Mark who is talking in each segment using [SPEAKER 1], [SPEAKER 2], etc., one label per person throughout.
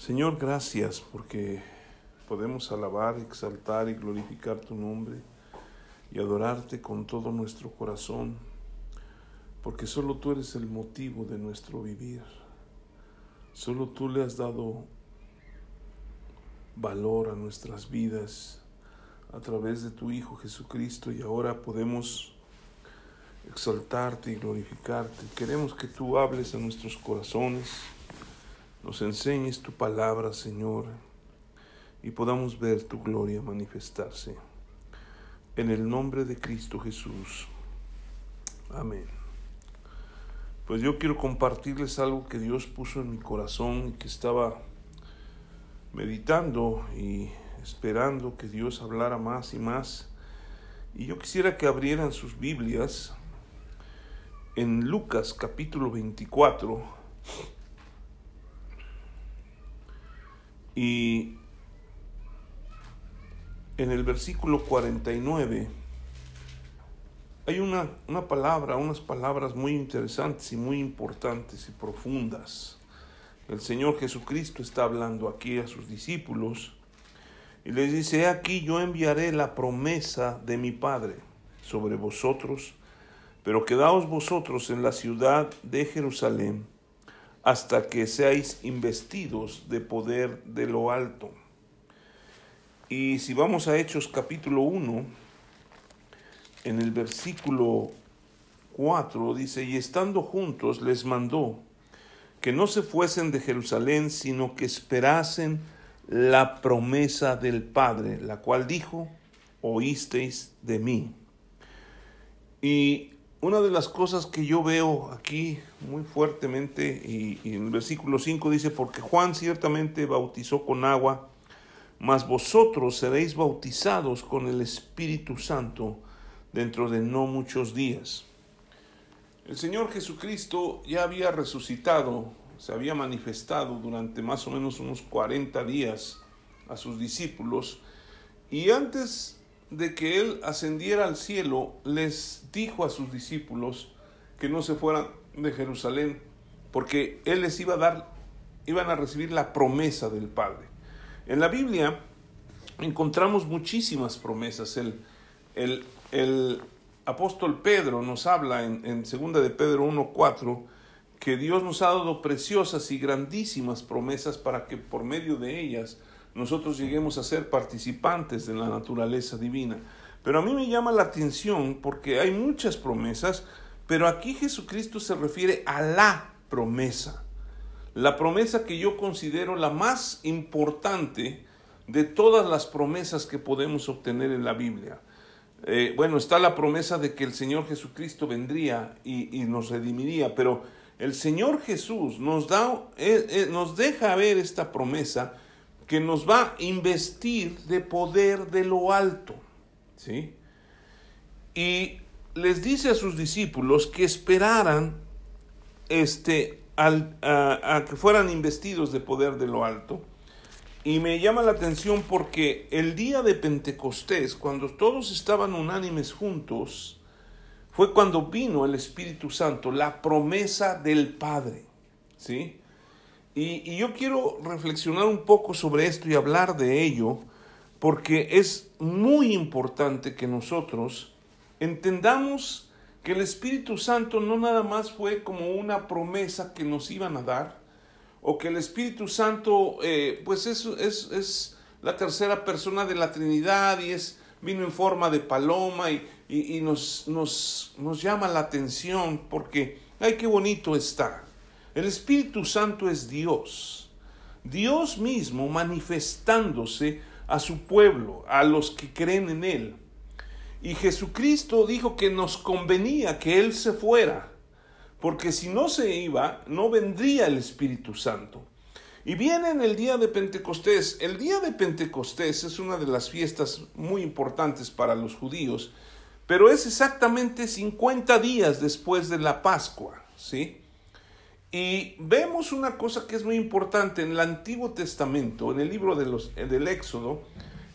[SPEAKER 1] Señor, gracias porque podemos alabar, exaltar y glorificar tu nombre y adorarte con todo nuestro corazón, porque solo tú eres el motivo de nuestro vivir. Solo tú le has dado valor a nuestras vidas a través de tu Hijo Jesucristo y ahora podemos exaltarte y glorificarte. Queremos que tú hables a nuestros corazones, nos enseñes tu palabra, Señor, y podamos ver tu gloria manifestarse. En el nombre de Cristo Jesús. Amén. Pues yo quiero compartirles algo que Dios puso en mi corazón y que estaba meditando y esperando que Dios hablara más y más. Y yo quisiera que abrieran sus Biblias en Lucas capítulo 24 y en el versículo 49 hay una, una palabra, unas palabras muy interesantes y muy importantes y profundas. El Señor Jesucristo está hablando aquí a sus discípulos y les dice, aquí yo enviaré la promesa de mi Padre sobre vosotros, pero quedaos vosotros en la ciudad de Jerusalén hasta que seáis investidos de poder de lo alto. Y si vamos a Hechos capítulo 1, en el versículo 4 dice, y estando juntos les mandó que no se fuesen de Jerusalén, sino que esperasen la promesa del Padre, la cual dijo, oísteis de mí. Y una de las cosas que yo veo aquí muy fuertemente, y, en el versículo 5 dice, porque Juan ciertamente bautizó con agua, mas vosotros seréis bautizados con el Espíritu Santo dentro de no muchos días. El Señor Jesucristo ya había resucitado, se había manifestado durante más o menos unos 40 días a sus discípulos, y antes de que él ascendiera al cielo, les dijo a sus discípulos que no se fueran de Jerusalén, porque él les iba a dar, iban a recibir la promesa del Padre. En la Biblia encontramos muchísimas promesas. El, el, el apóstol Pedro nos habla en, en 2 de Pedro 1.4 que Dios nos ha dado preciosas y grandísimas promesas para que por medio de ellas nosotros lleguemos a ser participantes de la naturaleza divina. Pero a mí me llama la atención porque hay muchas promesas, pero aquí Jesucristo se refiere a la promesa. La promesa que yo considero la más importante de todas las promesas que podemos obtener en la Biblia. Eh, bueno, está la promesa de que el Señor Jesucristo vendría y, nos redimiría, pero el Señor Jesús nos, da, eh, eh, nos deja ver esta promesa que nos va a investir de poder de lo alto. ¿sí? Y les dice a sus discípulos que esperaran este, al, a, que fueran investidos de poder de lo alto. Y me llama la atención porque el día de Pentecostés, cuando todos estaban unánimes juntos, fue cuando vino el Espíritu Santo, la promesa del Padre. ¿Sí? Y, yo quiero reflexionar un poco sobre esto y hablar de ello, porque es muy importante que nosotros entendamos que el Espíritu Santo no nada más fue como una promesa que nos iban a dar, o que el Espíritu Santo, eh, pues es, es, es, la tercera persona de la Trinidad y es, vino en forma de paloma y, y, nos, nos, nos llama la atención porque, ay, qué bonito está. El Espíritu Santo es Dios. Dios mismo manifestándose a su pueblo, a los que creen en Él. Y Jesucristo dijo que nos convenía que Él se fuera, porque si no se iba, no vendría el Espíritu Santo. Y viene en el día de Pentecostés. El día de Pentecostés es una de las fiestas muy importantes para los judíos, pero es exactamente 50 días después de la Pascua, ¿sí? Y vemos una cosa que es muy importante en el Antiguo Testamento, en el libro de los, del Éxodo,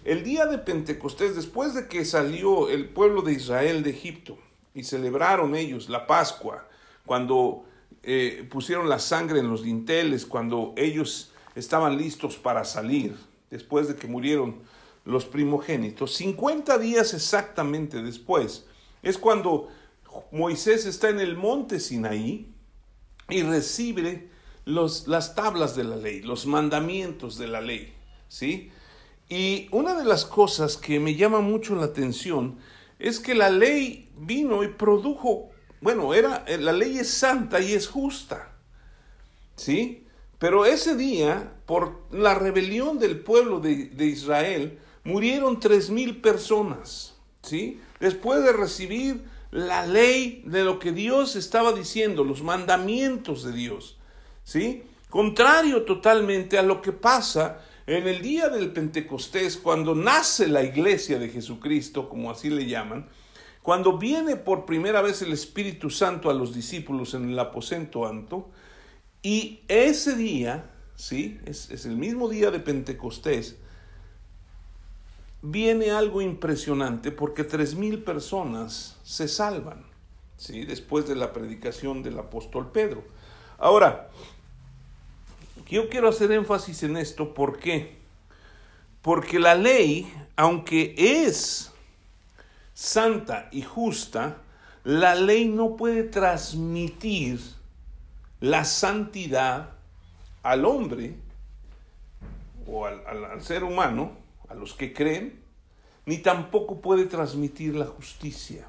[SPEAKER 1] el día de Pentecostés, después de que salió el pueblo de Israel de Egipto y celebraron ellos la Pascua, cuando eh, pusieron la sangre en los dinteles, cuando ellos estaban listos para salir, después de que murieron los primogénitos, 50 días exactamente después, es cuando Moisés está en el monte Sinaí y recibe los, las tablas de la ley, los mandamientos de la ley, ¿sí? Y una de las cosas que me llama mucho la atención es que la ley vino y produjo, bueno, era, la ley es santa y es justa, ¿sí? Pero ese día, por la rebelión del pueblo de, de Israel, murieron tres mil personas, ¿sí? Después de recibir la ley de lo que Dios estaba diciendo, los mandamientos de Dios, ¿sí? Contrario totalmente a lo que pasa en el día del Pentecostés, cuando nace la iglesia de Jesucristo, como así le llaman, cuando viene por primera vez el Espíritu Santo a los discípulos en el aposento alto, y ese día, ¿sí? Es, es el mismo día de Pentecostés, viene algo impresionante porque tres mil personas se salvan, ¿sí? después de la predicación del apóstol Pedro. Ahora, yo quiero hacer énfasis en esto, ¿por qué? Porque la ley, aunque es santa y justa, la ley no puede transmitir la santidad al hombre o al, al ser humano los que creen, ni tampoco puede transmitir la justicia,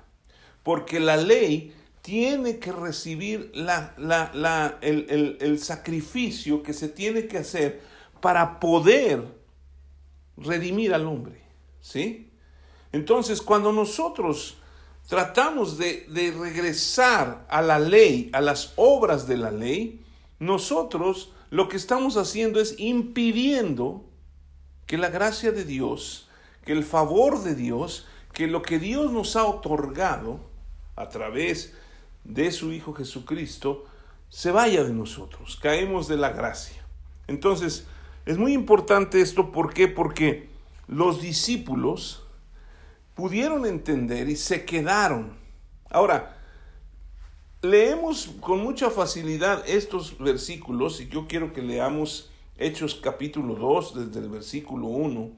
[SPEAKER 1] porque la ley tiene que recibir la, la, el, el sacrificio que se tiene que hacer para poder redimir al hombre. ¿Sí? Entonces, cuando nosotros tratamos de, de, regresar a la ley, a las obras de la ley, nosotros lo que estamos haciendo es impidiendo que la gracia de Dios, que el favor de Dios, que lo que Dios nos ha otorgado a través de su Hijo Jesucristo, se vaya de nosotros, caemos de la gracia. Entonces, es muy importante esto, ¿por qué? Porque los discípulos pudieron entender y se quedaron. Ahora, leemos con mucha facilidad estos versículos y yo quiero que leamos Hechos capítulo 2, desde el versículo 1.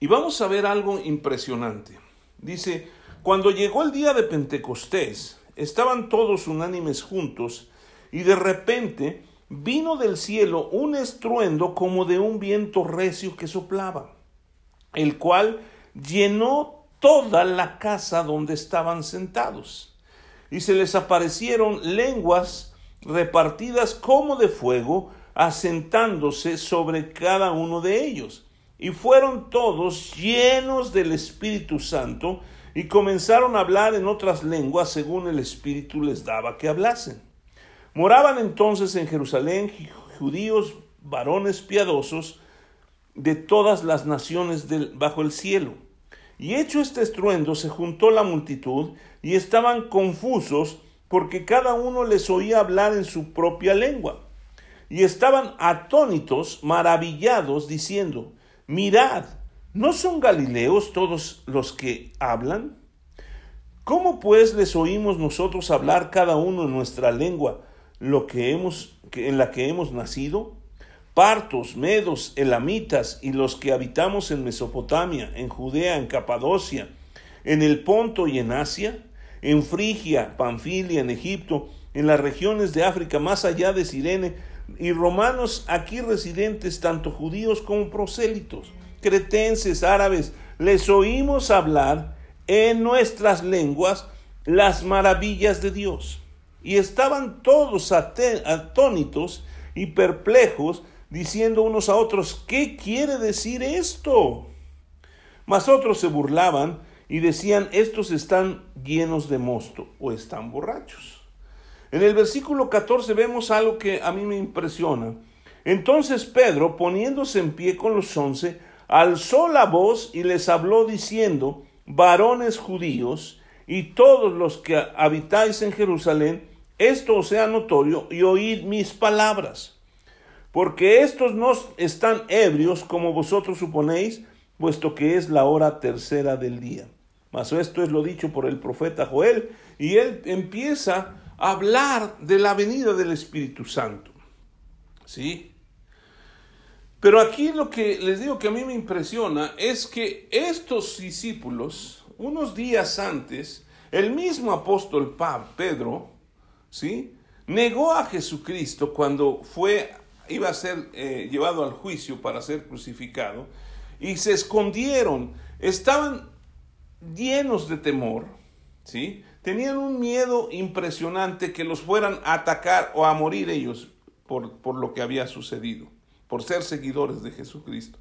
[SPEAKER 1] Y vamos a ver algo impresionante. Dice, cuando llegó el día de Pentecostés, estaban todos unánimes juntos, y de repente vino del cielo un estruendo como de un viento recio que soplaba, el cual llenó toda la casa donde estaban sentados. Y se les aparecieron lenguas repartidas como de fuego, asentándose sobre cada uno de ellos. Y fueron todos llenos del Espíritu Santo y comenzaron a hablar en otras lenguas según el Espíritu les daba que hablasen. Moraban entonces en Jerusalén judíos, varones piadosos de todas las naciones del, bajo el cielo. Y hecho este estruendo, se juntó la multitud y estaban confusos porque cada uno les oía hablar en su propia lengua y estaban atónitos, maravillados, diciendo, mirad, ¿no son galileos todos los que hablan? ¿Cómo pues les oímos nosotros hablar cada uno en nuestra lengua lo que hemos, en la que hemos nacido? Partos, medos, elamitas y los que habitamos en Mesopotamia, en Judea, en Capadocia, en el Ponto y en Asia, en Frigia, Panfilia, en Egipto, en las regiones de África más allá de Sirene, y romanos aquí residentes, tanto judíos como prosélitos, cretenses, árabes, les oímos hablar en nuestras lenguas las maravillas de Dios. Y estaban todos atónitos y perplejos, diciendo unos a otros, ¿qué quiere decir esto? Mas otros se burlaban y decían, estos están llenos de mosto o están borrachos. En el versículo 14 vemos algo que a mí me impresiona. Entonces Pedro, poniéndose en pie con los once, alzó la voz y les habló diciendo, varones judíos y todos los que habitáis en Jerusalén, esto os sea notorio y oíd mis palabras. Porque estos no están ebrios como vosotros suponéis, puesto que es la hora tercera del día. Mas esto es lo dicho por el profeta Joel, y él empieza hablar de la venida del Espíritu Santo. ¿Sí? Pero aquí lo que les digo que a mí me impresiona es que estos discípulos, unos días antes, el mismo apóstol Pedro, ¿sí? negó a Jesucristo cuando fue, iba a ser eh, llevado al juicio para ser crucificado, y se escondieron, estaban llenos de temor, ¿sí? Tenían un miedo impresionante que los fueran a atacar o a morir ellos por, por lo que había sucedido, por ser seguidores de Jesucristo.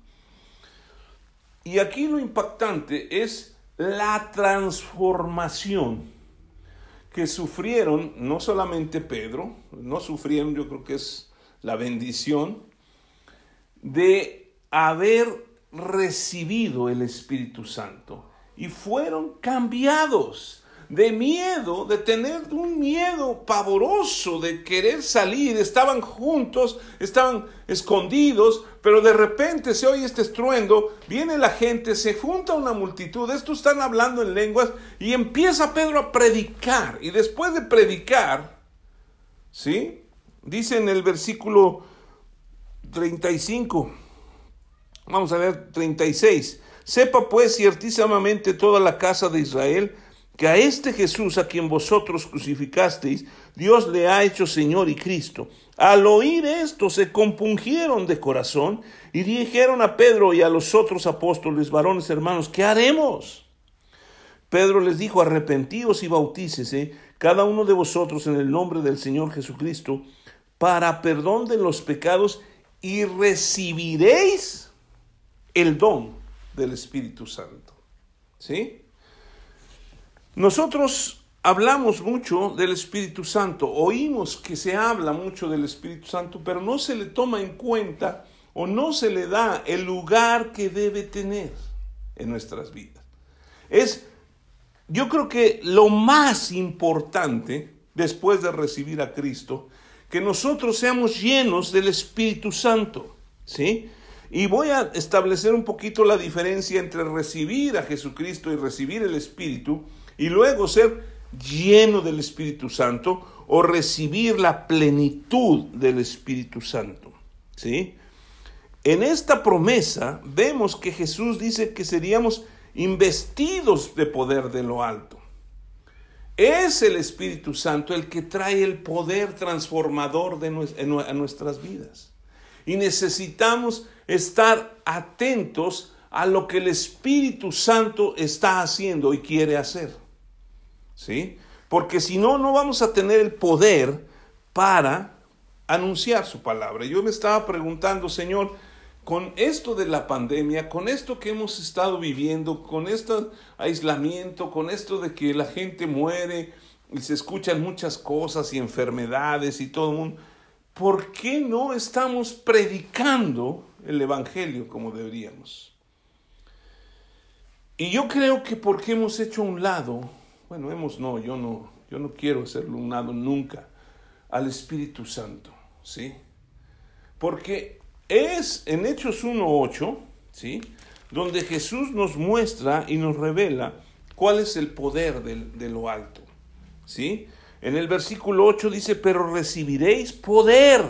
[SPEAKER 1] Y aquí lo impactante es la transformación que sufrieron no solamente Pedro, no sufrieron, yo creo que es la bendición de haber recibido el Espíritu Santo y fueron cambiados de miedo, de tener un miedo pavoroso, de querer salir. Estaban juntos, estaban escondidos, pero de repente se oye este estruendo, viene la gente, se junta una multitud, estos están hablando en lenguas y empieza Pedro a predicar. Y después de predicar, ¿sí? Dice en el versículo 35, vamos a ver 36, sepa pues ciertísimamente toda la casa de Israel, que a este Jesús a quien vosotros crucificasteis, Dios le ha hecho Señor y Cristo. Al oír esto se compungieron de corazón y dijeron a Pedro y a los otros apóstoles, varones hermanos, ¿qué haremos? Pedro les dijo, arrepentíos y bautícese cada uno de vosotros en el nombre del Señor Jesucristo para perdón de los pecados y recibiréis el don del Espíritu Santo. ¿Sí? Nosotros hablamos mucho del Espíritu Santo, oímos que se habla mucho del Espíritu Santo, pero no se le toma en cuenta o no se le da el lugar que debe tener en nuestras vidas. Es, yo creo que lo más importante después de recibir a Cristo, que nosotros seamos llenos del Espíritu Santo, ¿sí? Y voy a establecer un poquito la diferencia entre recibir a Jesucristo y recibir el Espíritu y luego ser lleno del Espíritu Santo o recibir la plenitud del Espíritu Santo. ¿Sí? En esta promesa vemos que Jesús dice que seríamos investidos de poder de lo alto. Es el Espíritu Santo el que trae el poder transformador de a nuestras vidas. Y necesitamos estar atentos a lo que el Espíritu Santo está haciendo y quiere hacer. ¿Sí? Porque si no, no vamos a tener el poder para anunciar su palabra. Yo me estaba preguntando, Señor, con esto de la pandemia, con esto que hemos estado viviendo, con este aislamiento, con esto de que la gente muere y se escuchan muchas cosas y enfermedades y todo el mundo, ¿por qué no estamos predicando el Evangelio como deberíamos? Y yo creo que porque hemos hecho un lado bueno, hemos no, yo no, yo no quiero hacerlo un lado nunca, al Espíritu Santo, ¿sí? Porque es en Hechos 1.8, ¿sí? Donde Jesús nos muestra y nos revela cuál es el poder de, de lo alto, ¿sí? En el versículo 8 dice, pero recibiréis poder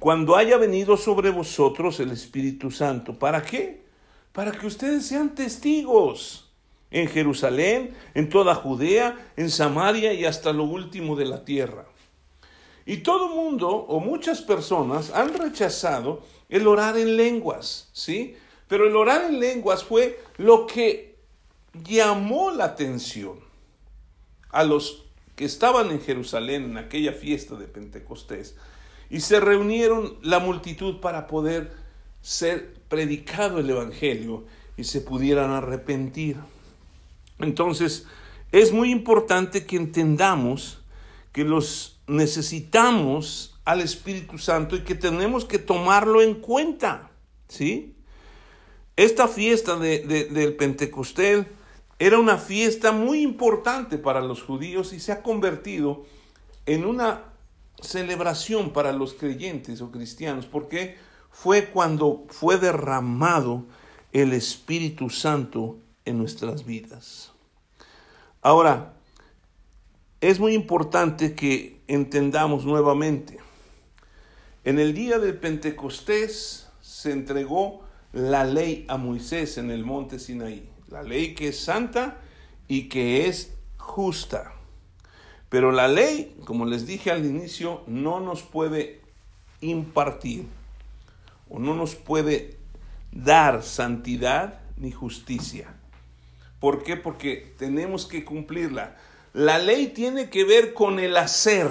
[SPEAKER 1] cuando haya venido sobre vosotros el Espíritu Santo. ¿Para qué? Para que ustedes sean testigos en Jerusalén, en toda Judea, en Samaria y hasta lo último de la tierra. Y todo mundo o muchas personas han rechazado el orar en lenguas, ¿sí? Pero el orar en lenguas fue lo que llamó la atención a los que estaban en Jerusalén en aquella fiesta de Pentecostés y se reunieron la multitud para poder ser predicado el Evangelio y se pudieran arrepentir. Entonces, es muy importante que entendamos que los necesitamos al Espíritu Santo y que tenemos que tomarlo en cuenta, ¿sí? Esta fiesta de, del Pentecostés era una fiesta muy importante para los judíos y se ha convertido en una celebración para los creyentes o cristianos, porque fue cuando fue derramado el Espíritu Santo en nuestras vidas. Ahora, es muy importante que entendamos nuevamente. En el día del Pentecostés se entregó la ley a Moisés en el monte Sinaí. La ley que es santa y que es justa. Pero la ley, como les dije al inicio, no nos puede impartir o no nos puede dar santidad ni justicia. ¿Por qué? Porque tenemos que cumplirla. La ley tiene que ver con el hacer.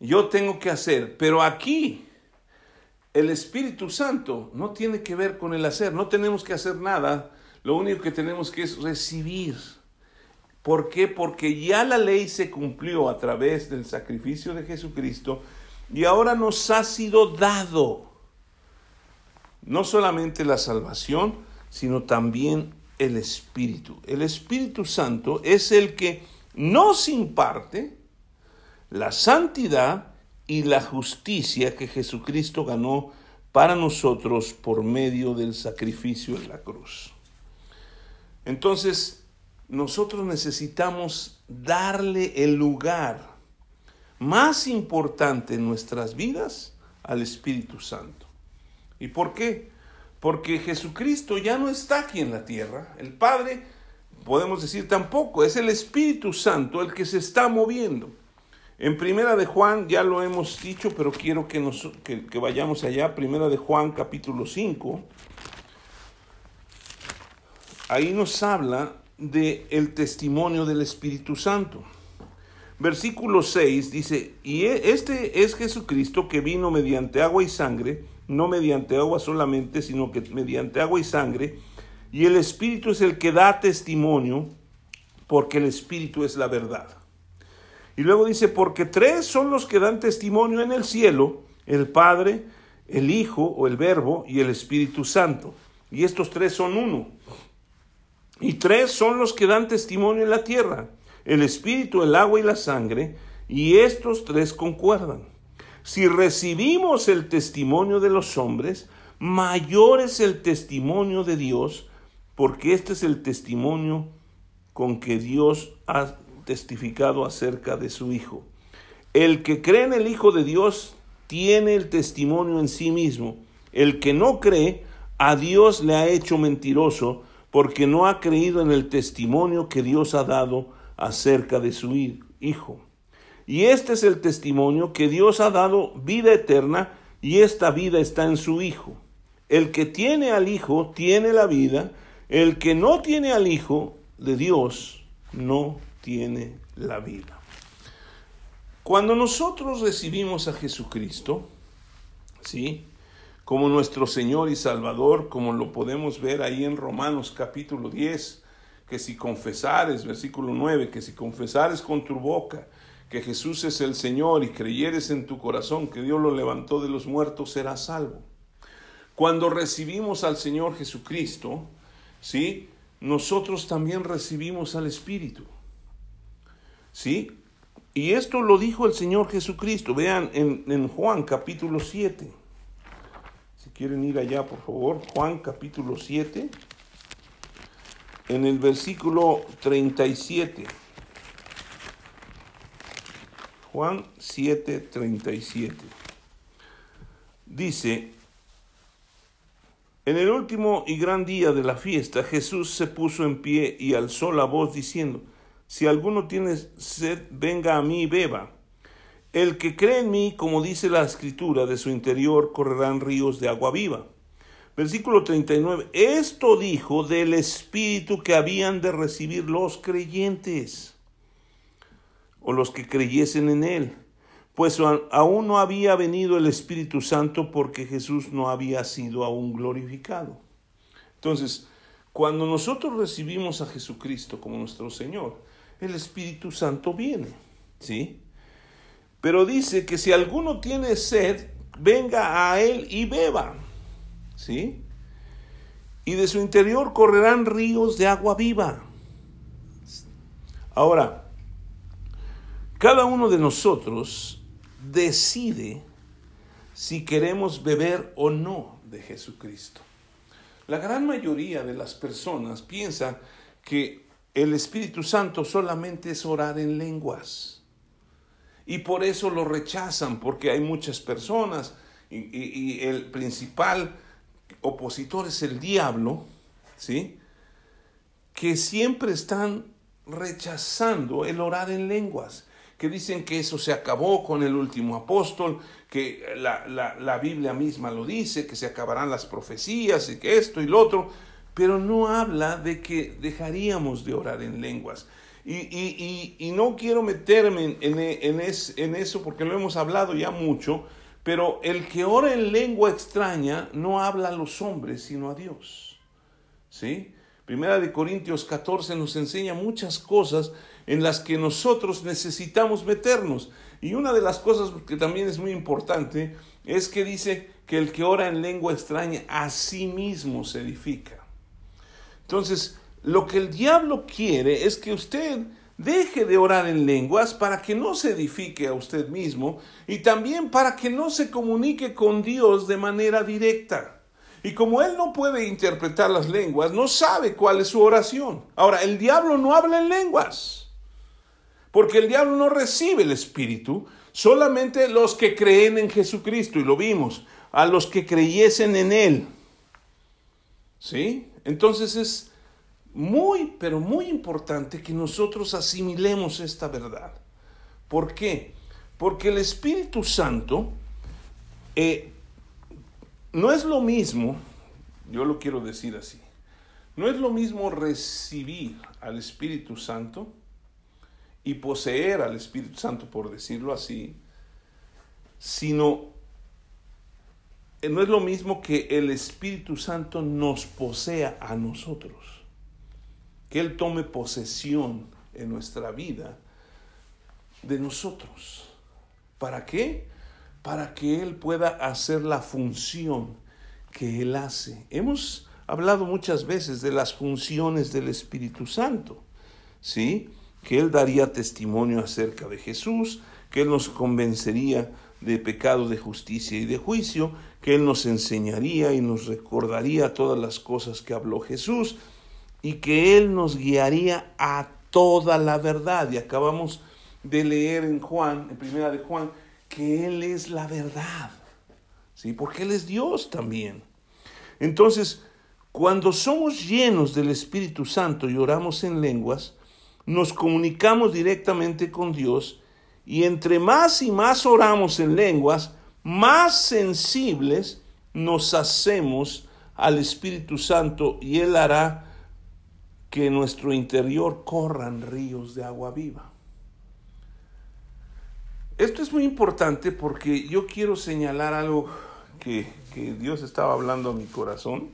[SPEAKER 1] Yo tengo que hacer, pero aquí el Espíritu Santo no tiene que ver con el hacer, no tenemos que hacer nada, lo único que tenemos que es recibir. ¿Por qué? Porque ya la ley se cumplió a través del sacrificio de Jesucristo y ahora nos ha sido dado no solamente la salvación, sino también el Espíritu. El Espíritu Santo es el que nos imparte la santidad y la justicia que Jesucristo ganó para nosotros por medio del sacrificio en la cruz. Entonces, nosotros necesitamos darle el lugar más importante en nuestras vidas al Espíritu Santo. ¿Y por qué? Porque Jesucristo ya no está aquí en la tierra. El Padre, podemos decir tampoco, es el Espíritu Santo el que se está moviendo. En Primera de Juan, ya lo hemos dicho, pero quiero que, nos, que, que vayamos allá. Primera de Juan, capítulo 5. Ahí nos habla de el testimonio del Espíritu Santo. Versículo 6 dice, y e, este es Jesucristo que vino mediante agua y sangre, no mediante agua solamente, sino que mediante agua y sangre, y el Espíritu es el que da testimonio, porque el Espíritu es la verdad. Y luego dice, porque tres son los que dan testimonio en el cielo, el Padre, el Hijo o el Verbo y el Espíritu Santo. Y estos tres son uno. Y tres son los que dan testimonio en la tierra, el Espíritu, el agua y la sangre, y estos tres concuerdan. Si recibimos el testimonio de los hombres, mayor es el testimonio de Dios, porque este es el testimonio con que Dios ha testificado acerca de su Hijo. El que cree en el Hijo de Dios tiene el testimonio en sí mismo. El que no cree, a Dios le ha hecho mentiroso, porque no ha creído en el testimonio que Dios ha dado acerca de su Hijo. Y este es el testimonio que Dios ha dado vida eterna y esta vida está en su Hijo. El que tiene al Hijo tiene la vida, el que no tiene al Hijo de Dios no tiene la vida. Cuando nosotros recibimos a Jesucristo, ¿sí? como nuestro Señor y Salvador, como lo podemos ver ahí en Romanos capítulo 10, que si confesares, versículo 9, que si confesares con tu boca que Jesús es el Señor y creyeres en tu corazón que Dios lo levantó de los muertos, serás salvo. Cuando recibimos al Señor Jesucristo, ¿sí? Nosotros también recibimos al Espíritu. ¿Sí? Y esto lo dijo el Señor Jesucristo. Vean en, en Juan capítulo 7 quieren ir allá, por favor, Juan capítulo 7, en el versículo 37. Juan 7, 37. Dice, en el último y gran día de la fiesta, Jesús se puso en pie y alzó la voz diciendo, si alguno tiene sed, venga a mí y beba. El que cree en mí, como dice la escritura, de su interior correrán ríos de agua viva. Versículo 39. Esto dijo del Espíritu que habían de recibir los creyentes o los que creyesen en Él, pues aún no había venido el Espíritu Santo porque Jesús no había sido aún glorificado. Entonces, cuando nosotros recibimos a Jesucristo como nuestro Señor, el Espíritu Santo viene, ¿sí? Pero dice que si alguno tiene sed, venga a él y beba. ¿Sí? Y de su interior correrán ríos de agua viva. Ahora, cada uno de nosotros decide si queremos beber o no de Jesucristo. La gran mayoría de las personas piensa que el Espíritu Santo solamente es orar en lenguas. Y por eso lo rechazan, porque hay muchas personas y, el principal opositor es el diablo, ¿sí? Que siempre están rechazando el orar en lenguas, que dicen que eso se acabó con el último apóstol, que la, la Biblia misma lo dice, que se acabarán las profecías y que esto y lo otro, pero no habla de que dejaríamos de orar en lenguas. Y, no quiero meterme en, en, eso porque lo hemos hablado ya mucho, pero el que ora en lengua extraña no habla a los hombres, sino a Dios. ¿Sí? Primera de Corintios 14 nos enseña muchas cosas en las que nosotros necesitamos meternos. Y una de las cosas que también es muy importante es que dice que el que ora en lengua extraña a sí mismo se edifica. Entonces, lo que el diablo quiere es que usted deje de orar en lenguas para que no se edifique a usted mismo y también para que no se comunique con Dios de manera directa. Y como él no puede interpretar las lenguas, no sabe cuál es su oración. Ahora, el diablo no habla en lenguas, porque el diablo no recibe el Espíritu, solamente los que creen en Jesucristo, y lo vimos, a los que creyesen en Él. ¿Sí? Entonces es muy, pero muy importante que nosotros asimilemos esta verdad. ¿Por qué? Porque el Espíritu Santo eh, no es lo mismo, yo lo quiero decir así, no es lo mismo recibir al Espíritu Santo y poseer al Espíritu Santo, por decirlo así, sino eh, no es lo mismo que el Espíritu Santo nos posea a nosotros que Él tome posesión en nuestra vida de nosotros. ¿Para qué? Para que Él pueda hacer la función que Él hace. Hemos hablado muchas veces de las funciones del Espíritu Santo, ¿sí? Que Él daría testimonio acerca de Jesús, que Él nos convencería de pecado, de justicia y de juicio, que Él nos enseñaría y nos recordaría todas las cosas que habló Jesús, y que Él nos guiaría a toda la verdad. Y acabamos de leer en Juan, en primera de Juan, que Él es la verdad. ¿Sí? Porque Él es Dios también. Entonces, cuando somos llenos del Espíritu Santo y oramos en lenguas, nos comunicamos directamente con Dios y entre más y más oramos en lenguas, más sensibles nos hacemos al Espíritu Santo y Él hará que en nuestro interior corran ríos de agua viva. Esto es muy importante porque yo quiero señalar algo que, que Dios estaba hablando a mi corazón.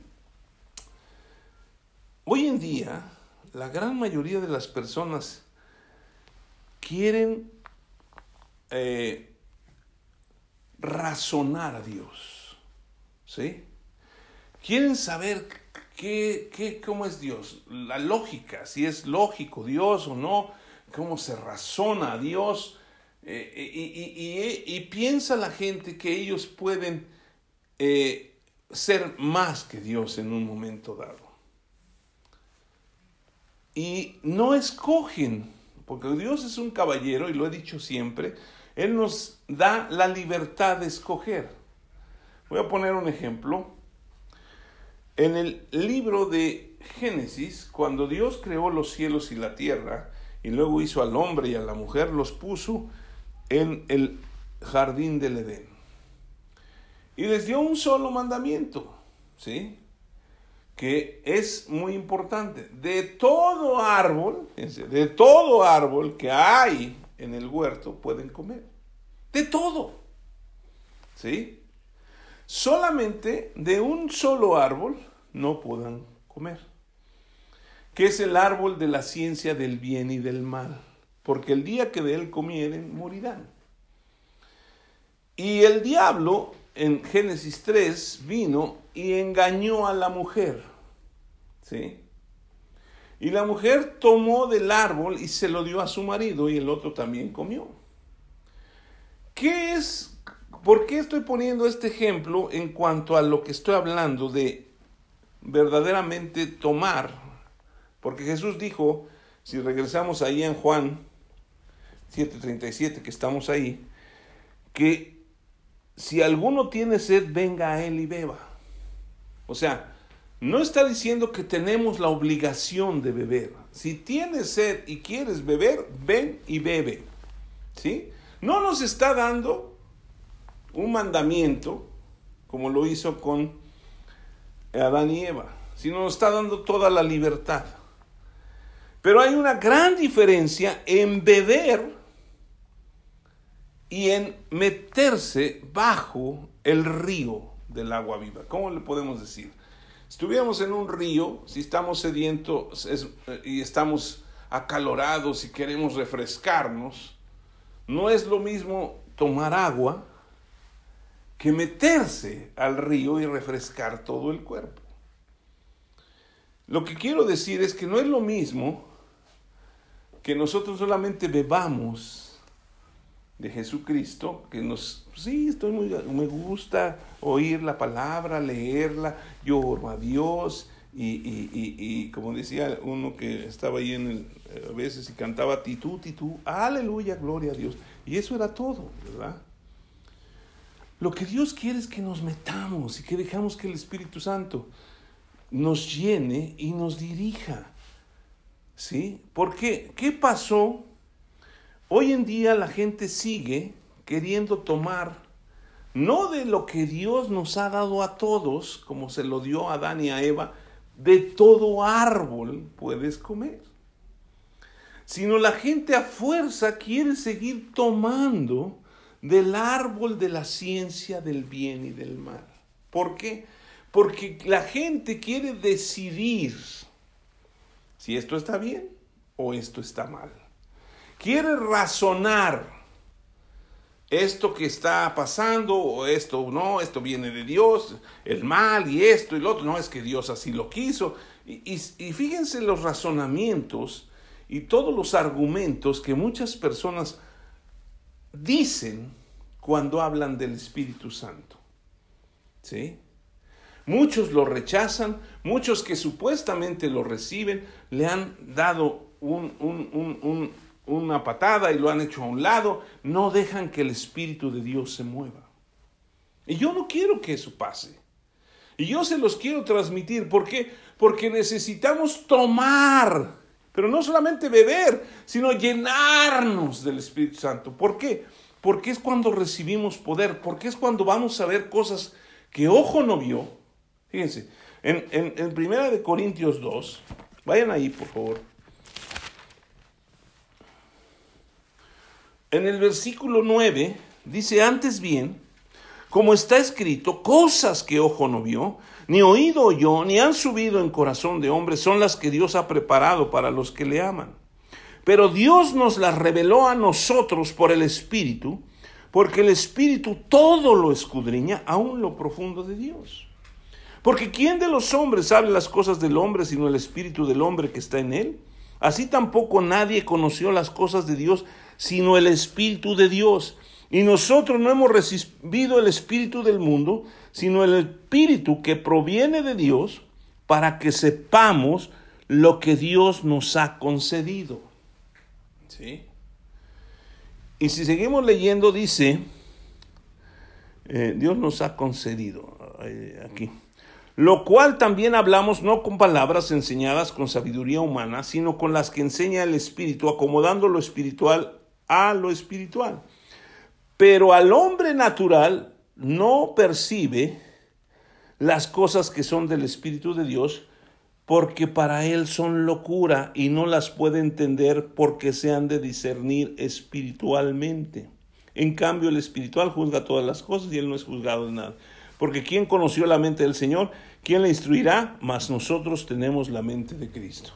[SPEAKER 1] Hoy en día, la gran mayoría de las personas quieren eh, razonar a Dios. ¿Sí? Quieren saber ¿Qué, qué, ¿Cómo es Dios? La lógica, si es lógico Dios o no, cómo se razona a Dios. Eh, eh, y, piensa la gente que ellos pueden eh, ser más que Dios en un momento dado. Y no escogen, porque Dios es un caballero, y lo he dicho siempre, Él nos da la libertad de escoger. Voy a poner un ejemplo. En el libro de Génesis, cuando Dios creó los cielos y la tierra, y luego hizo al hombre y a la mujer, los puso en el jardín del Edén. Y les dio un solo mandamiento, ¿sí? Que es muy importante. De todo árbol, de todo árbol que hay en el huerto pueden comer. De todo. ¿Sí? solamente de un solo árbol no puedan comer, que es el árbol de la ciencia del bien y del mal, porque el día que de él comieren morirán. Y el diablo en Génesis 3 vino y engañó a la mujer. ¿Sí? Y la mujer tomó del árbol y se lo dio a su marido y el otro también comió. ¿Qué es ¿Por qué estoy poniendo este ejemplo en cuanto a lo que estoy hablando de verdaderamente tomar? Porque Jesús dijo, si regresamos ahí en Juan 7:37, que estamos ahí, que si alguno tiene sed, venga a él y beba. O sea, no está diciendo que tenemos la obligación de beber. Si tienes sed y quieres beber, ven y bebe. ¿Sí? No nos está dando un mandamiento como lo hizo con Adán y Eva, sino nos está dando toda la libertad. Pero hay una gran diferencia en beber y en meterse bajo el río del agua viva. ¿Cómo le podemos decir? Si estuviéramos en un río, si estamos sedientos y estamos acalorados y queremos refrescarnos, no es lo mismo tomar agua que meterse al río y refrescar todo el cuerpo. Lo que quiero decir es que no es lo mismo que nosotros solamente bebamos de Jesucristo, que nos, sí, estoy muy, me gusta oír la palabra, leerla, yo oro a Dios, y, y, como decía uno que estaba ahí en el, a veces y cantaba titú, titú, aleluya, gloria a Dios. Y eso era todo, ¿verdad? Lo que Dios quiere es que nos metamos y que dejamos que el Espíritu Santo nos llene y nos dirija. ¿Sí? ¿Por qué? ¿Qué pasó? Hoy en día la gente sigue queriendo tomar no de lo que Dios nos ha dado a todos, como se lo dio a Adán y a Eva, de todo árbol puedes comer, sino la gente a fuerza quiere seguir tomando del árbol de la ciencia del bien y del mal. ¿Por qué? Porque la gente quiere decidir si esto está bien o esto está mal quiere razonar esto que está pasando o esto no, esto viene de Dios, el mal y esto y lo otro, no es que Dios así lo quiso. Y, fíjense los razonamientos y todos los argumentos que muchas personas dicen cuando hablan del Espíritu Santo. ¿Sí? Muchos lo rechazan, muchos que supuestamente lo reciben le han dado un, un, una patada y lo han hecho a un lado, no dejan que el Espíritu de Dios se mueva. Y yo no quiero que eso pase. Y yo se los quiero transmitir. ¿Por qué? Porque necesitamos tomar, pero no solamente beber, sino llenarnos del Espíritu Santo. ¿Por qué? Porque es cuando recibimos poder, porque es cuando vamos a ver cosas que ojo no vio. Fíjense, en, en, Primera de Corintios 2, vayan ahí por favor. En el versículo 9 dice, antes bien, como está escrito, cosas que ojo no vio, ni oído oyó, ni han subido en corazón de hombre, son las que Dios ha preparado para los que le aman. Pero Dios nos las reveló a nosotros por el Espíritu, porque el Espíritu todo lo escudriña, aún lo profundo de Dios. Porque ¿quién de los hombres sabe las cosas del hombre sino el Espíritu del hombre que está en él? Así tampoco nadie conoció las cosas de Dios sino el Espíritu de Dios. Y nosotros no hemos recibido el Espíritu del mundo, sino el Espíritu que proviene de Dios para que sepamos lo que Dios nos ha concedido. ¿Sí? Y si seguimos leyendo, dice, eh, Dios nos ha concedido, eh, aquí, lo cual también hablamos no con palabras enseñadas con sabiduría humana, sino con las que enseña el Espíritu, acomodando lo espiritual a lo espiritual. Pero al hombre natural no percibe las cosas que son del Espíritu de Dios, porque para él son locura y no las puede entender porque se han de discernir espiritualmente. En cambio, el espiritual juzga todas las cosas y él no es juzgado de nada. Porque ¿quién conoció la mente del Señor? ¿Quién le instruirá? Mas nosotros tenemos la mente de Cristo.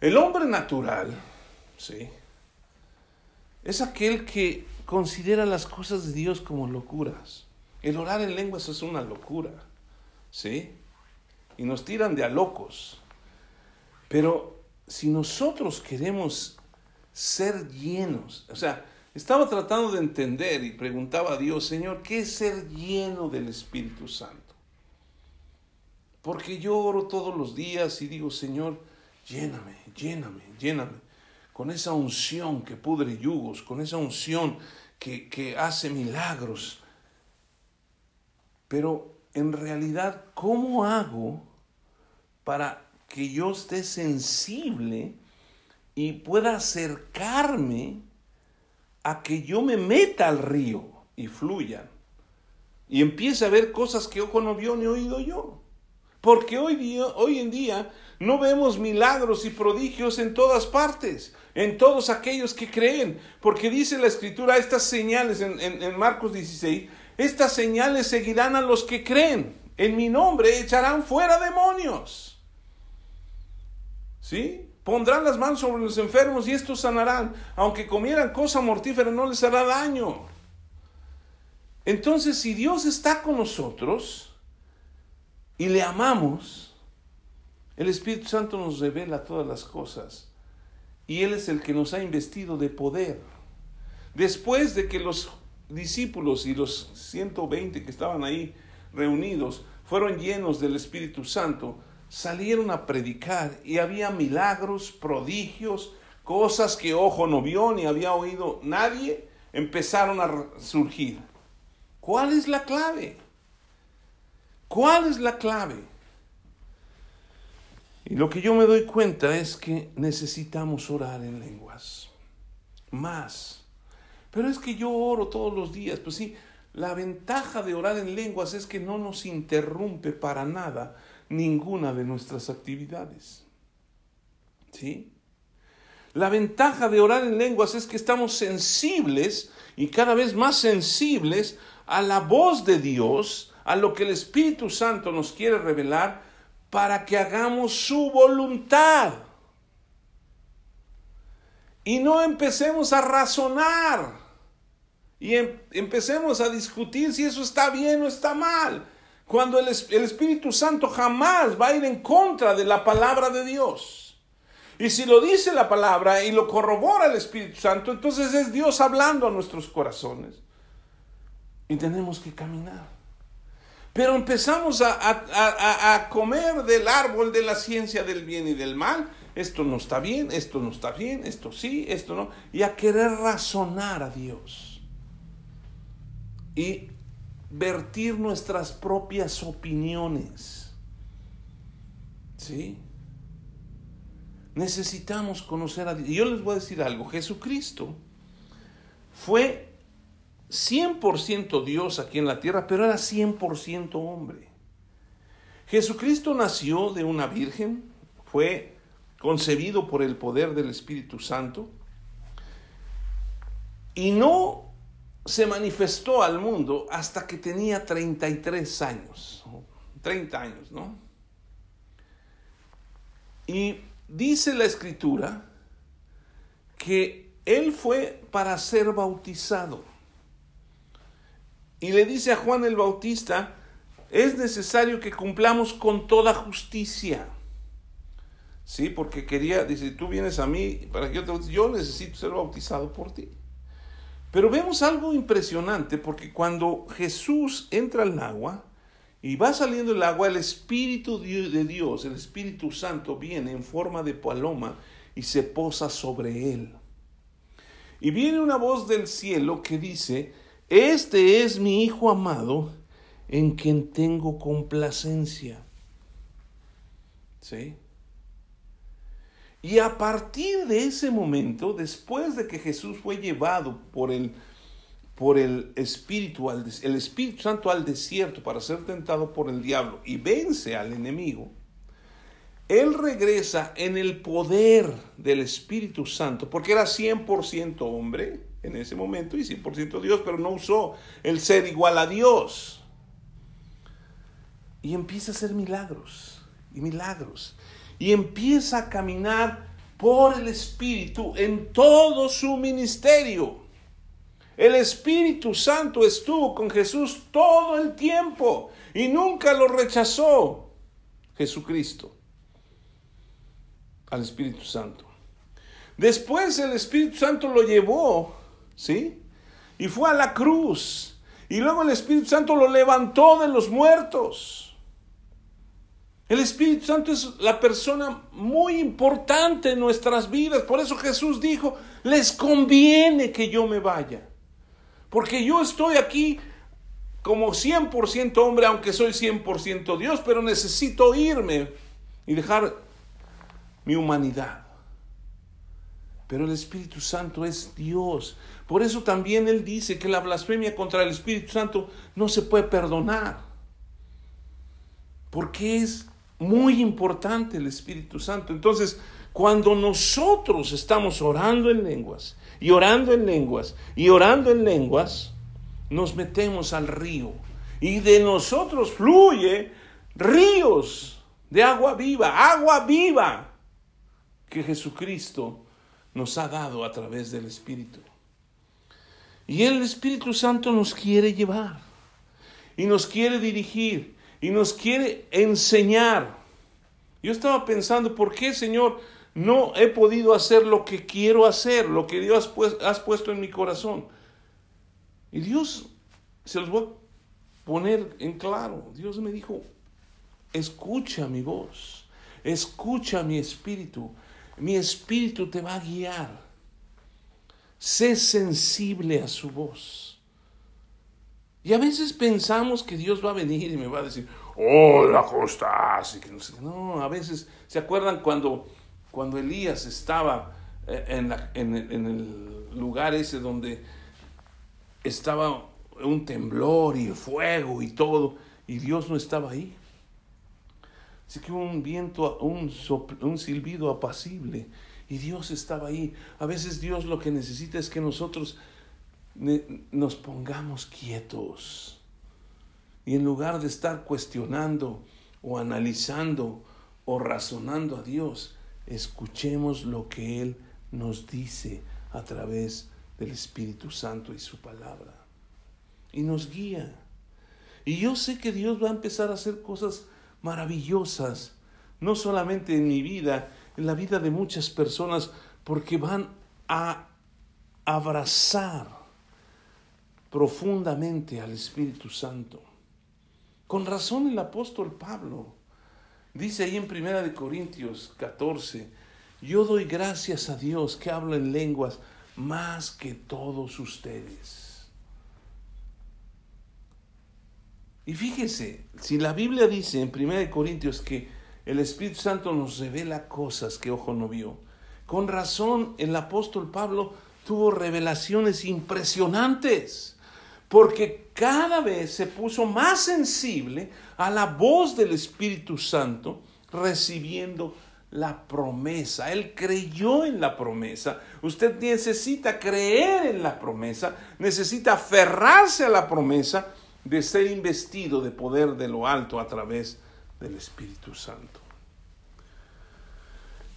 [SPEAKER 1] El hombre natural, sí, es aquel que considera las cosas de Dios como locuras. El orar en lenguas es una locura, ¿sí? Y nos tiran de a locos. Pero si nosotros queremos ser llenos, o sea, estaba tratando de entender y preguntaba a Dios, Señor, ¿qué es ser lleno del Espíritu Santo? Porque yo oro todos los días y digo, Señor, lléname, lléname, lléname con esa unción que pudre yugos, con esa unción que, hace milagros Pero en realidad, ¿cómo hago para que yo esté sensible y pueda acercarme a que yo me meta al río y fluya? Y empiece a ver cosas que ojo no vio ni oído yo. Porque hoy, día, hoy en día no vemos milagros y prodigios en todas partes, en todos aquellos que creen. Porque dice la escritura, estas señales en, en Marcos 16, estas señales seguirán a los que creen. En mi nombre echarán fuera demonios. ¿Sí? Pondrán las manos sobre los enfermos y estos sanarán. Aunque comieran cosa mortífera no les hará daño. Entonces, si Dios está con nosotros y le amamos, el Espíritu Santo nos revela todas las cosas. Y Él es el que nos ha investido de poder. Después de que los discípulos y los 120 que estaban ahí reunidos fueron llenos del Espíritu Santo, salieron a predicar y había milagros, prodigios, cosas que ojo no vio ni había oído nadie, empezaron a surgir. ¿Cuál es la clave? ¿Cuál es la clave? Y lo que yo me doy cuenta es que necesitamos orar en lenguas. Más. Pero es que yo oro todos los días. Pues sí, la ventaja de orar en lenguas es que no nos interrumpe para nada ninguna de nuestras actividades. ¿Sí? La ventaja de orar en lenguas es que estamos sensibles y cada vez más sensibles a la voz de Dios, a lo que el Espíritu Santo nos quiere revelar para que hagamos su voluntad. Y no empecemos a razonar y em, empecemos a discutir si eso está bien o está mal. Cuando el, el Espíritu Santo jamás va a ir en contra de la palabra de Dios. Y si lo dice la palabra y lo corrobora el Espíritu Santo, entonces es Dios hablando a nuestros corazones. Y tenemos que caminar. Pero empezamos a, a, a, comer del árbol de la ciencia del bien y del mal. Esto no está bien, esto no está bien, esto sí, esto no. Y a querer razonar a Dios y vertir nuestras propias opiniones. ¿Sí? Necesitamos conocer a Dios. Y yo les voy a decir algo, Jesucristo fue 100% Dios aquí en la tierra, pero era 100% hombre. Jesucristo nació de una virgen, fue concebido por el poder del Espíritu Santo y no se manifestó al mundo hasta que tenía 33 años, 30 años, ¿no? Y dice la escritura que él fue para ser bautizado. Y le dice a Juan el Bautista, es necesario que cumplamos con toda justicia. Sí, porque quería, dice, tú vienes a mí para que yo te yo necesito ser bautizado por ti. Pero vemos algo impresionante porque cuando Jesús entra al agua y va saliendo el agua, el Espíritu de Dios, el Espíritu Santo, viene en forma de paloma y se posa sobre él. Y viene una voz del cielo que dice, este es mi Hijo amado en quien tengo complacencia. ¿Sí? Y a partir de ese momento, después de que Jesús fue llevado por el, por el Espíritu, el Espíritu Santo al desierto para ser tentado por el diablo y vence al enemigo, él regresa en el poder del Espíritu Santo, porque era 100% hombre en ese momento y 100% Dios, pero no usó el ser igual a Dios. Y empieza a hacer milagros y milagros y empieza a caminar por el Espíritu en todo su ministerio. El Espíritu Santo estuvo con Jesús todo el tiempo y nunca lo rechazó Jesucristo al Espíritu Santo. Después el Espíritu Santo lo llevó, ¿sí? Y fue a la cruz. Y luego el Espíritu Santo lo levantó de los muertos. El Espíritu Santo es la persona muy importante en nuestras vidas. Por eso Jesús dijo, les conviene que yo me vaya. Porque yo estoy aquí como 100% hombre, aunque soy 100% Dios, pero necesito irme y dejar mi humanidad. Pero el Espíritu Santo es Dios. Por eso también Él dice que la blasfemia contra el Espíritu Santo no se puede perdonar. Porque es muy importante el Espíritu Santo. Entonces, cuando nosotros estamos orando en lenguas y orando en lenguas y orando en lenguas, nos metemos al río y de nosotros fluye ríos de agua viva, agua viva que Jesucristo nos ha dado a través del Espíritu. Y el Espíritu Santo nos quiere llevar y nos quiere dirigir y nos quiere enseñar. Yo estaba pensando, ¿por qué, Señor, no he podido hacer lo que quiero hacer, lo que Dios has puesto en mi corazón? Y Dios, se los voy a poner en claro, Dios me dijo, escucha mi voz, escucha mi espíritu, mi espíritu te va a guiar. Sé sensible a su voz. Y a veces pensamos que Dios va a venir y me va a decir, hola, ¿cómo estás? no, a veces, ¿se acuerdan cuando, cuando Elías estaba eh, en, en el lugar ese donde estaba un temblor y fuego y todo, y Dios no estaba ahí? Así que un viento, un silbido apacible. Y Dios estaba ahí. A veces Dios lo que necesita es que nosotros nos pongamos quietos. Y en lugar de estar cuestionando o analizando o razonando a Dios, escuchemos lo que Él nos dice a través del Espíritu Santo y su palabra. Y nos guía. Y yo sé que Dios va a empezar a hacer cosas maravillosas, no solamente en mi vida, en la vida de muchas personas, porque van a abrazar profundamente al Espíritu Santo. Con razón el apóstol Pablo dice ahí en Primera de Corintios 14, yo doy gracias a Dios que hablo en lenguas más que todos ustedes Y fíjese, si la Biblia dice en 1 Corintios que el Espíritu Santo nos revela cosas que ojo no vio, con razón el apóstol Pablo tuvo revelaciones impresionantes, porque cada vez se puso más sensible a la voz del Espíritu Santo recibiendo la promesa. Él creyó en la promesa. Usted necesita creer en la promesa, necesita aferrarse a la promesa de ser investido de poder de lo alto a través del Espíritu Santo.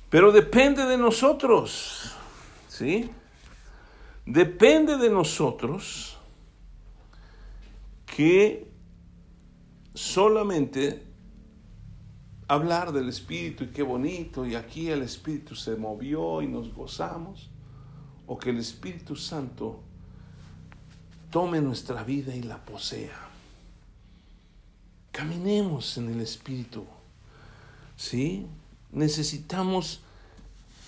[SPEAKER 1] Pero depende de nosotros, ¿sí? Depende de nosotros que solamente hablar del Espíritu y qué bonito, y aquí el Espíritu se movió y nos gozamos, o que el Espíritu Santo tome nuestra vida y la posea. Caminemos en el Espíritu. ¿Sí? Necesitamos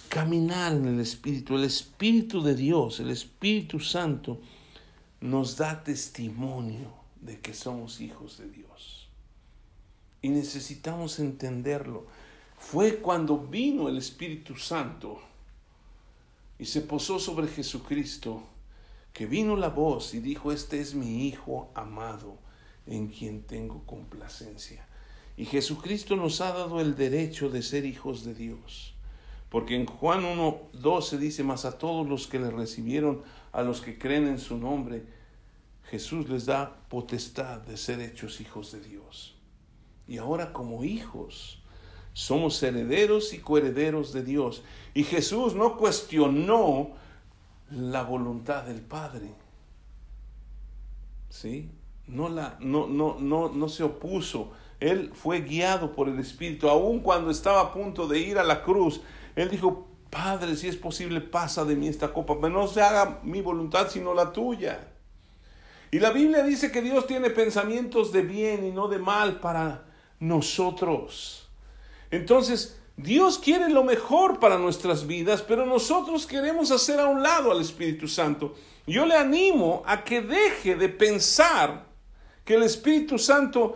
[SPEAKER 1] caminar en el Espíritu. El Espíritu de Dios, el Espíritu Santo, nos da testimonio de que somos hijos de Dios. Y necesitamos entenderlo. Fue cuando vino el Espíritu Santo y se posó sobre Jesucristo que vino la voz y dijo, este es mi Hijo amado, en quien tengo complacencia. Y Jesucristo nos ha dado el derecho de ser hijos de Dios. Porque en Juan 1.12 dice, más a todos los que le recibieron, a los que creen en su nombre, Jesús les da potestad de ser hechos hijos de Dios. Y ahora como hijos, somos herederos y coherederos de Dios. Y Jesús no cuestionó la voluntad del Padre. ¿Sí? No, la, no, no, no, no se opuso. Él fue guiado por el Espíritu. Aun cuando estaba a punto de ir a la cruz, él dijo, Padre, si es posible, pasa de mí esta copa, pero no se haga mi voluntad sino la tuya. Y la Biblia dice que Dios tiene pensamientos de bien y no de mal para nosotros. Entonces, Dios quiere lo mejor para nuestras vidas, pero nosotros queremos hacer a un lado al Espíritu Santo. Yo le animo a que deje de pensar que el Espíritu Santo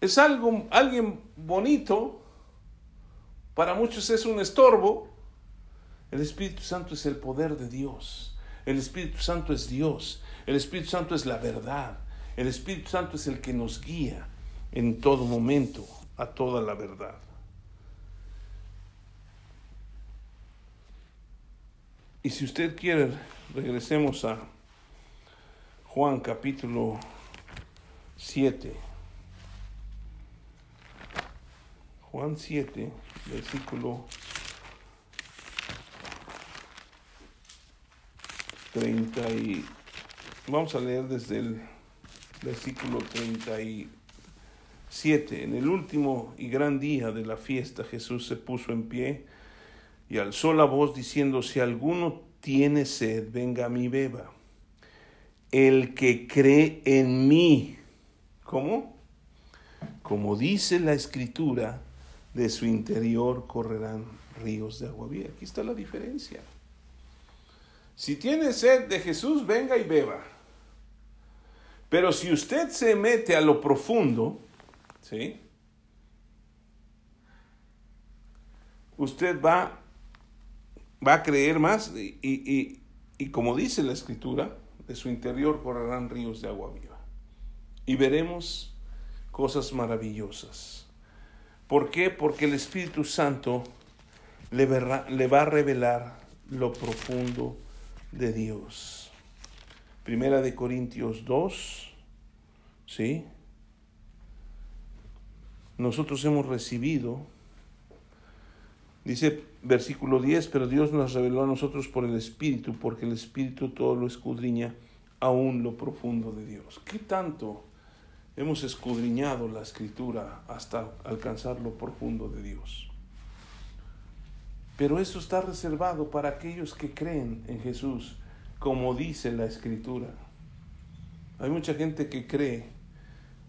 [SPEAKER 1] es algo, alguien bonito, para muchos es un estorbo. El Espíritu Santo es el poder de Dios. El Espíritu Santo es Dios. El Espíritu Santo es la verdad. El Espíritu Santo es el que nos guía en todo momento a toda la verdad. Y si usted quiere, regresemos a Juan capítulo 7. Juan 7, versículo 30 y vamos a leer desde el versículo 37. En el último y gran día de la fiesta Jesús se puso en pie y alzó la voz diciendo, si alguno tiene sed, venga a mí beba. El que cree en mí, ¿cómo? Como dice la escritura, de su interior correrán ríos de agua viva. Aquí está la diferencia. Si tiene sed de Jesús, venga y beba. Pero si usted se mete a lo profundo, ¿sí? Usted va, va a creer más y, y, y como dice la escritura, de su interior correrán ríos de agua viva. Y veremos cosas maravillosas. ¿Por qué? Porque el Espíritu Santo le, le va a revelar lo profundo de Dios. Primera de Corintios 2, ¿sí? Nosotros hemos recibido, dice versículo 10, pero Dios nos reveló a nosotros por el Espíritu, porque el Espíritu todo lo escudriña, aún lo profundo de Dios. ¿Qué tanto hemos escudriñado la Escritura hasta alcanzar lo profundo de Dios? Pero eso está reservado para aquellos que creen en Jesús como dice la escritura. Hay mucha gente que cree,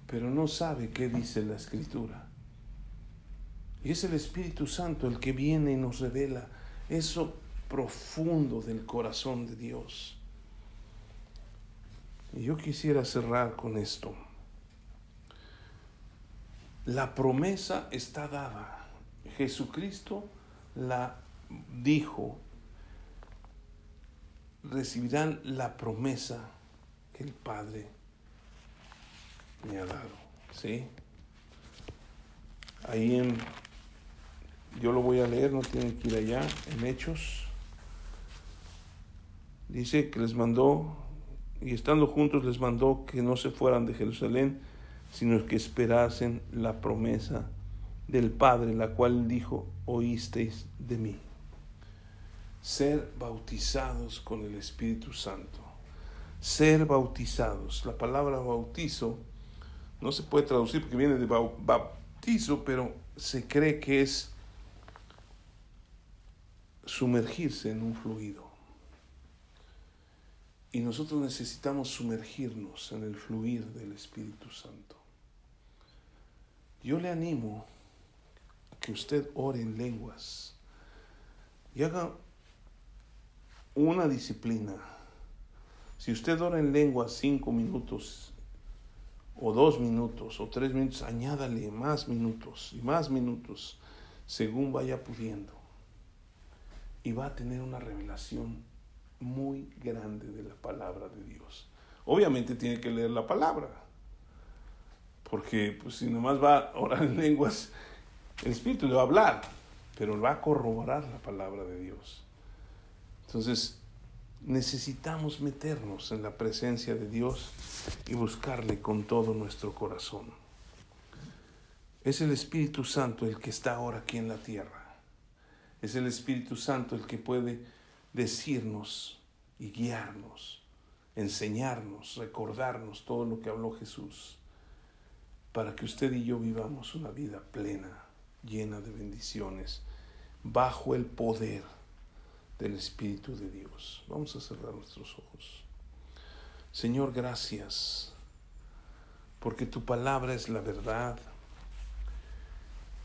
[SPEAKER 1] pero no sabe qué dice la escritura. Y es el Espíritu Santo el que viene y nos revela eso profundo del corazón de Dios. Y yo quisiera cerrar con esto. La promesa está dada. Jesucristo la dijo recibirán la promesa que el Padre me ha dado. ¿Sí? Ahí en, yo lo voy a leer, no tienen que ir allá, en Hechos. Dice que les mandó, y estando juntos les mandó que no se fueran de Jerusalén, sino que esperasen la promesa del Padre, la cual dijo, oísteis de mí ser bautizados con el Espíritu Santo. Ser bautizados. La palabra bautizo no se puede traducir porque viene de bautizo, pero se cree que es sumergirse en un fluido. Y nosotros necesitamos sumergirnos en el fluir del Espíritu Santo. Yo le animo a que usted ore en lenguas y haga una disciplina. Si usted ora en lengua cinco minutos, o dos minutos, o tres minutos, añádale más minutos y más minutos, según vaya pudiendo. Y va a tener una revelación muy grande de la palabra de Dios. Obviamente tiene que leer la palabra, porque pues, si nomás va a orar en lenguas, el Espíritu le va a hablar, pero va a corroborar la palabra de Dios. Entonces, necesitamos meternos en la presencia de Dios y buscarle con todo nuestro corazón. Es el Espíritu Santo el que está ahora aquí en la tierra. Es el Espíritu Santo el que puede decirnos y guiarnos, enseñarnos, recordarnos todo lo que habló Jesús, para que usted y yo vivamos una vida plena, llena de bendiciones, bajo el poder del Espíritu de Dios. Vamos a cerrar nuestros ojos. Señor, gracias, porque tu palabra es la verdad.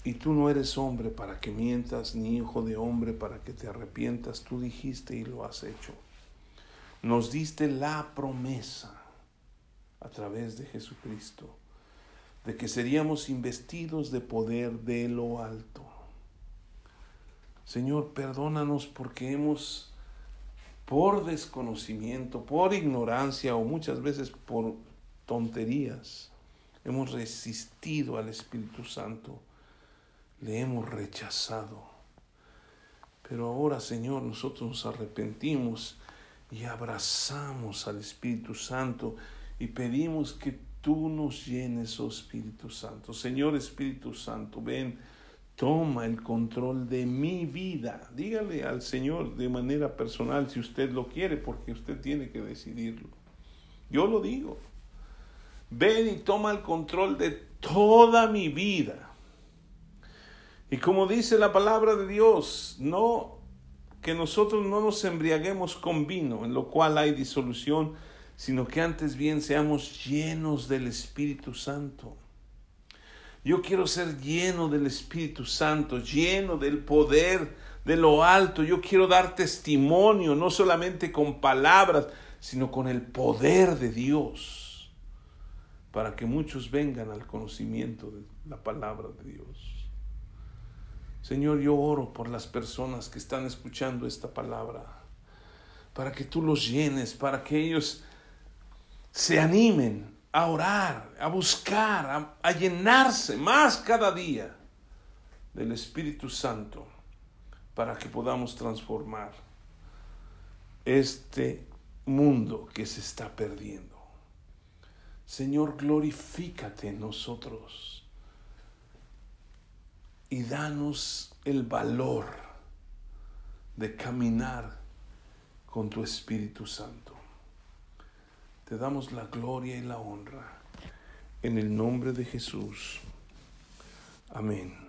[SPEAKER 1] Y tú no eres hombre para que mientas, ni hijo de hombre para que te arrepientas. Tú dijiste y lo has hecho. Nos diste la promesa a través de Jesucristo, de que seríamos investidos de poder de lo alto. Señor, perdónanos porque hemos, por desconocimiento, por ignorancia o muchas veces por tonterías, hemos resistido al Espíritu Santo, le hemos rechazado. Pero ahora, Señor, nosotros nos arrepentimos y abrazamos al Espíritu Santo y pedimos que tú nos llenes, oh Espíritu Santo. Señor Espíritu Santo, ven, toma el control de mi vida. Dígale al Señor de manera personal si usted lo quiere, porque usted tiene que decidirlo. Yo lo digo. Ven y toma el control de toda mi vida. Y como dice la palabra de Dios, no que nosotros no nos embriaguemos con vino, en lo cual hay disolución, sino que antes bien seamos llenos del Espíritu Santo. Yo quiero ser lleno del Espíritu Santo, lleno del poder de lo alto. Yo quiero dar testimonio, no solamente con palabras, sino con el poder de Dios para que muchos vengan al conocimiento de la palabra de Dios. Señor, yo oro por las personas que están escuchando esta palabra, para que tú los llenes, para que ellos se animen a orar, a buscar, a, llenarse más cada día del Espíritu Santo, para que podamos transformar este mundo que se está perdiendo. Señor, glorifícate en nosotros y danos el valor de caminar con tu Espíritu Santo. Te damos la gloria y la honra en el nombre de Jesús. Amén.